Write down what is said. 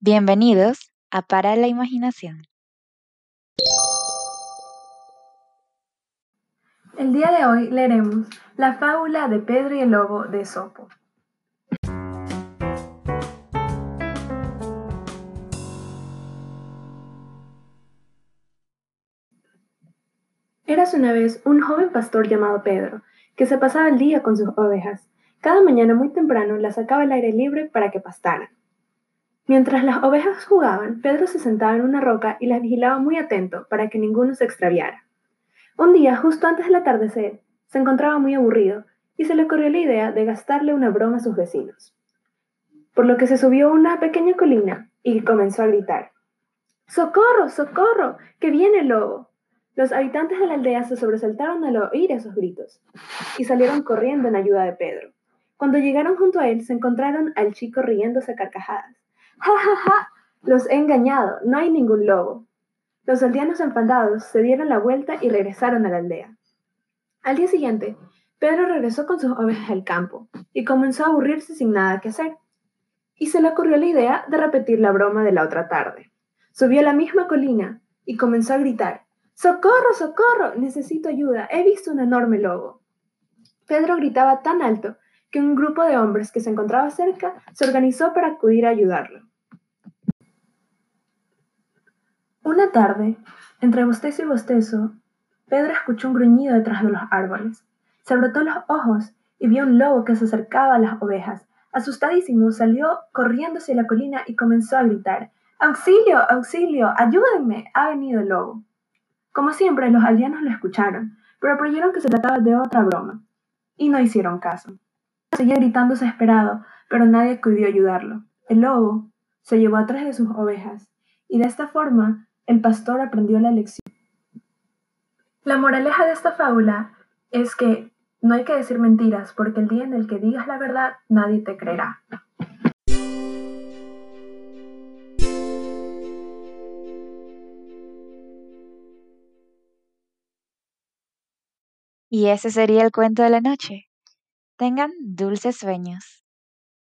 Bienvenidos a Para la Imaginación. El día de hoy leeremos la fábula de Pedro y el lobo de Esopo. Eras una vez un joven pastor llamado Pedro, que se pasaba el día con sus ovejas. Cada mañana muy temprano las sacaba al aire libre para que pastaran. Mientras las ovejas jugaban, Pedro se sentaba en una roca y las vigilaba muy atento para que ninguno se extraviara. Un día, justo antes del atardecer, se encontraba muy aburrido y se le ocurrió la idea de gastarle una broma a sus vecinos. Por lo que se subió a una pequeña colina y comenzó a gritar. ¡Socorro, socorro! ¡Que viene el lobo! Los habitantes de la aldea se sobresaltaron al oír esos gritos y salieron corriendo en ayuda de Pedro. Cuando llegaron junto a él, se encontraron al chico riéndose a carcajadas. ¡Ja, ja, ja! Los he engañado, no hay ningún lobo. Los aldeanos enfadados se dieron la vuelta y regresaron a la aldea. Al día siguiente, Pedro regresó con sus ovejas al campo y comenzó a aburrirse sin nada que hacer. Y se le ocurrió la idea de repetir la broma de la otra tarde. Subió a la misma colina y comenzó a gritar, ¡Socorro, socorro! Necesito ayuda. He visto un enorme lobo. Pedro gritaba tan alto que un grupo de hombres que se encontraba cerca se organizó para acudir a ayudarlo. Una tarde, entre bostezo y bostezo, Pedro escuchó un gruñido detrás de los árboles. Se brotó los ojos y vio un lobo que se acercaba a las ovejas. Asustadísimo, salió corriendo hacia la colina y comenzó a gritar: ¡Auxilio! ¡Auxilio! ¡Ayúdenme! Ha venido el lobo. Como siempre, los aldeanos lo escucharon, pero creyeron que se trataba de otra broma, y no hicieron caso. Seguía gritando desesperado, pero nadie acudió a ayudarlo. El lobo se llevó a tres de sus ovejas, y de esta forma el pastor aprendió la lección. La moraleja de esta fábula es que no hay que decir mentiras, porque el día en el que digas la verdad, nadie te creerá. Y ese sería el cuento de la noche. Tengan dulces sueños.